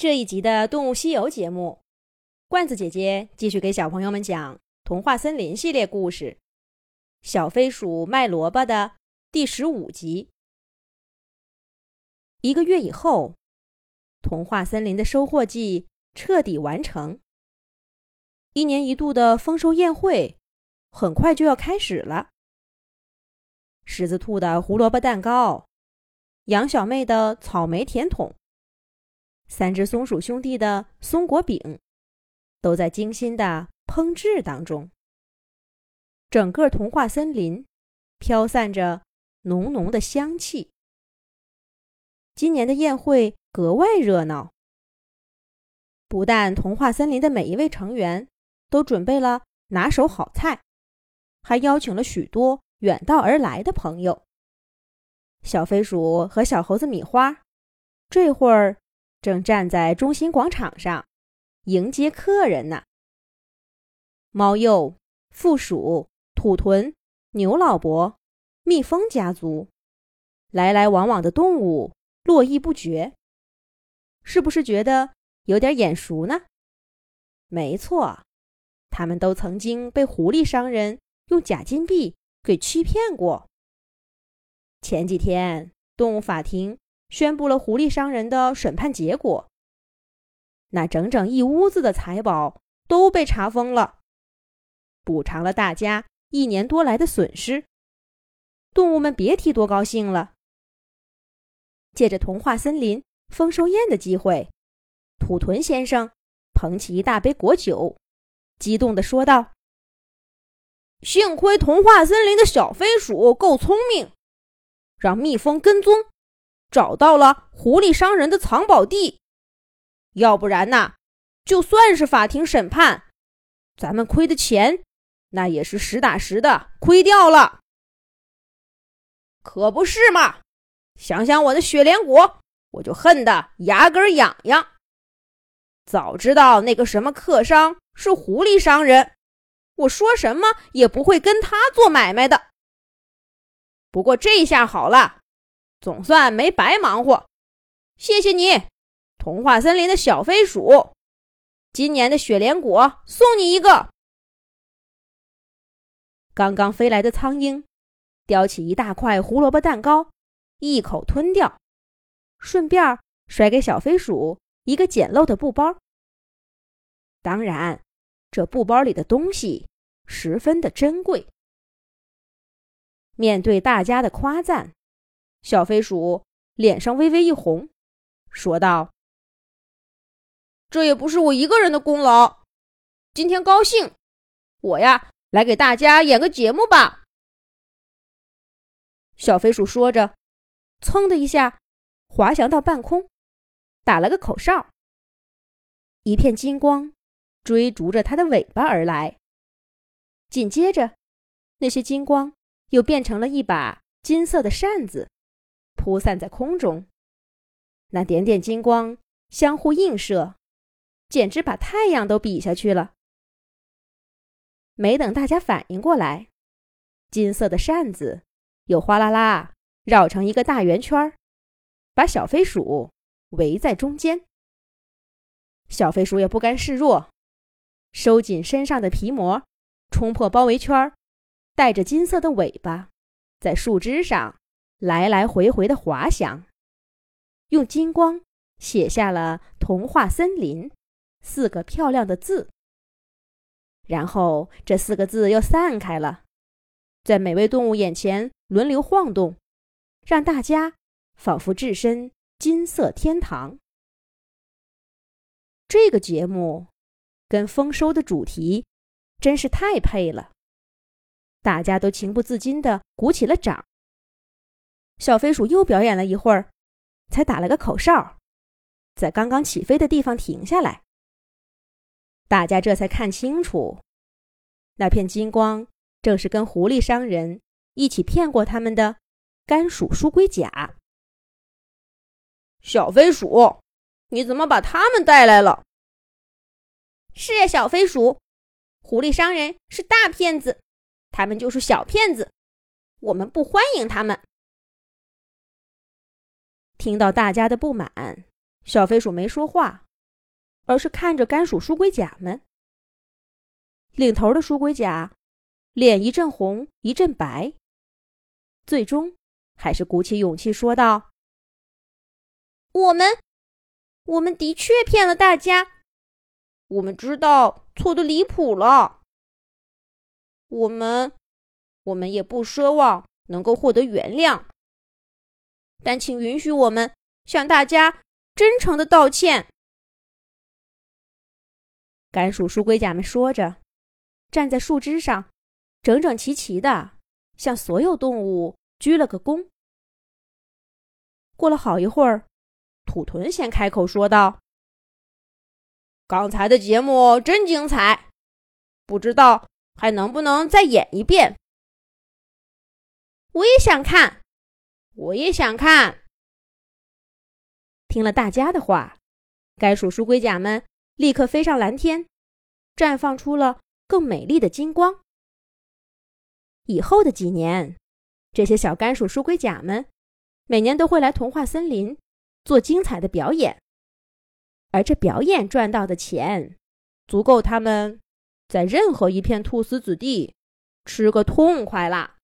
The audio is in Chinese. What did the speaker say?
这一集的《动物西游》节目，罐子姐姐继续给小朋友们讲《童话森林》系列故事《小飞鼠卖萝卜》的第十五集。一个月以后，童话森林的收获季彻底完成。一年一度的丰收宴会很快就要开始了。狮子兔的胡萝卜蛋糕，杨小妹的草莓甜筒。三只松鼠兄弟的松果饼，都在精心的烹制当中。整个童话森林飘散着浓浓的香气。今年的宴会格外热闹。不但童话森林的每一位成员都准备了拿手好菜，还邀请了许多远道而来的朋友。小飞鼠和小猴子米花，这会儿。正站在中心广场上迎接客人呢。猫鼬、负鼠、土豚、牛老伯、蜜蜂家族，来来往往的动物络绎不绝。是不是觉得有点眼熟呢？没错，他们都曾经被狐狸商人用假金币给欺骗过。前几天，动物法庭。宣布了狐狸商人的审判结果。那整整一屋子的财宝都被查封了，补偿了大家一年多来的损失。动物们别提多高兴了。借着童话森林丰收宴的机会，土豚先生捧起一大杯果酒，激动地说道：“幸亏童话森林的小飞鼠够聪明，让蜜蜂跟踪。”找到了狐狸商人的藏宝地，要不然呐，就算是法庭审判，咱们亏的钱那也是实打实的亏掉了。可不是嘛？想想我的雪莲果，我就恨得牙根痒痒。早知道那个什么客商是狐狸商人，我说什么也不会跟他做买卖的。不过这下好了。总算没白忙活，谢谢你，童话森林的小飞鼠。今年的雪莲果送你一个。刚刚飞来的苍鹰叼起一大块胡萝卜蛋糕，一口吞掉，顺便甩给小飞鼠一个简陋的布包。当然，这布包里的东西十分的珍贵。面对大家的夸赞。小飞鼠脸上微微一红，说道：“这也不是我一个人的功劳。今天高兴，我呀来给大家演个节目吧。”小飞鼠说着，噌的一下滑翔到半空，打了个口哨。一片金光追逐着它的尾巴而来，紧接着，那些金光又变成了一把金色的扇子。铺散在空中，那点点金光相互映射，简直把太阳都比下去了。没等大家反应过来，金色的扇子又哗啦啦绕成一个大圆圈，把小飞鼠围在中间。小飞鼠也不甘示弱，收紧身上的皮膜，冲破包围圈，带着金色的尾巴，在树枝上。来来回回的滑翔，用金光写下了“童话森林”四个漂亮的字。然后这四个字又散开了，在每位动物眼前轮流晃动，让大家仿佛置身金色天堂。这个节目跟丰收的主题真是太配了，大家都情不自禁地鼓起了掌。小飞鼠又表演了一会儿，才打了个口哨，在刚刚起飞的地方停下来。大家这才看清楚，那片金光正是跟狐狸商人一起骗过他们的甘薯书龟甲。小飞鼠，你怎么把他们带来了？是呀，小飞鼠，狐狸商人是大骗子，他们就是小骗子，我们不欢迎他们。听到大家的不满，小飞鼠没说话，而是看着甘薯书龟甲们。领头的书龟甲脸一阵红一阵白，最终还是鼓起勇气说道：“我们，我们的确骗了大家，我们知道错的离谱了。我们，我们也不奢望能够获得原谅，但请允许我们向大家真诚的道歉。”甘薯书龟甲们说着。站在树枝上，整整齐齐的向所有动物鞠了个躬。过了好一会儿，土豚先开口说道：“刚才的节目真精彩，不知道还能不能再演一遍？我也想看，我也想看。”听了大家的话，该属书龟甲们立刻飞上蓝天，绽放出了。更美丽的金光。以后的几年，这些小甘薯书龟甲们每年都会来童话森林做精彩的表演，而这表演赚到的钱，足够他们在任何一片兔丝子地吃个痛快啦。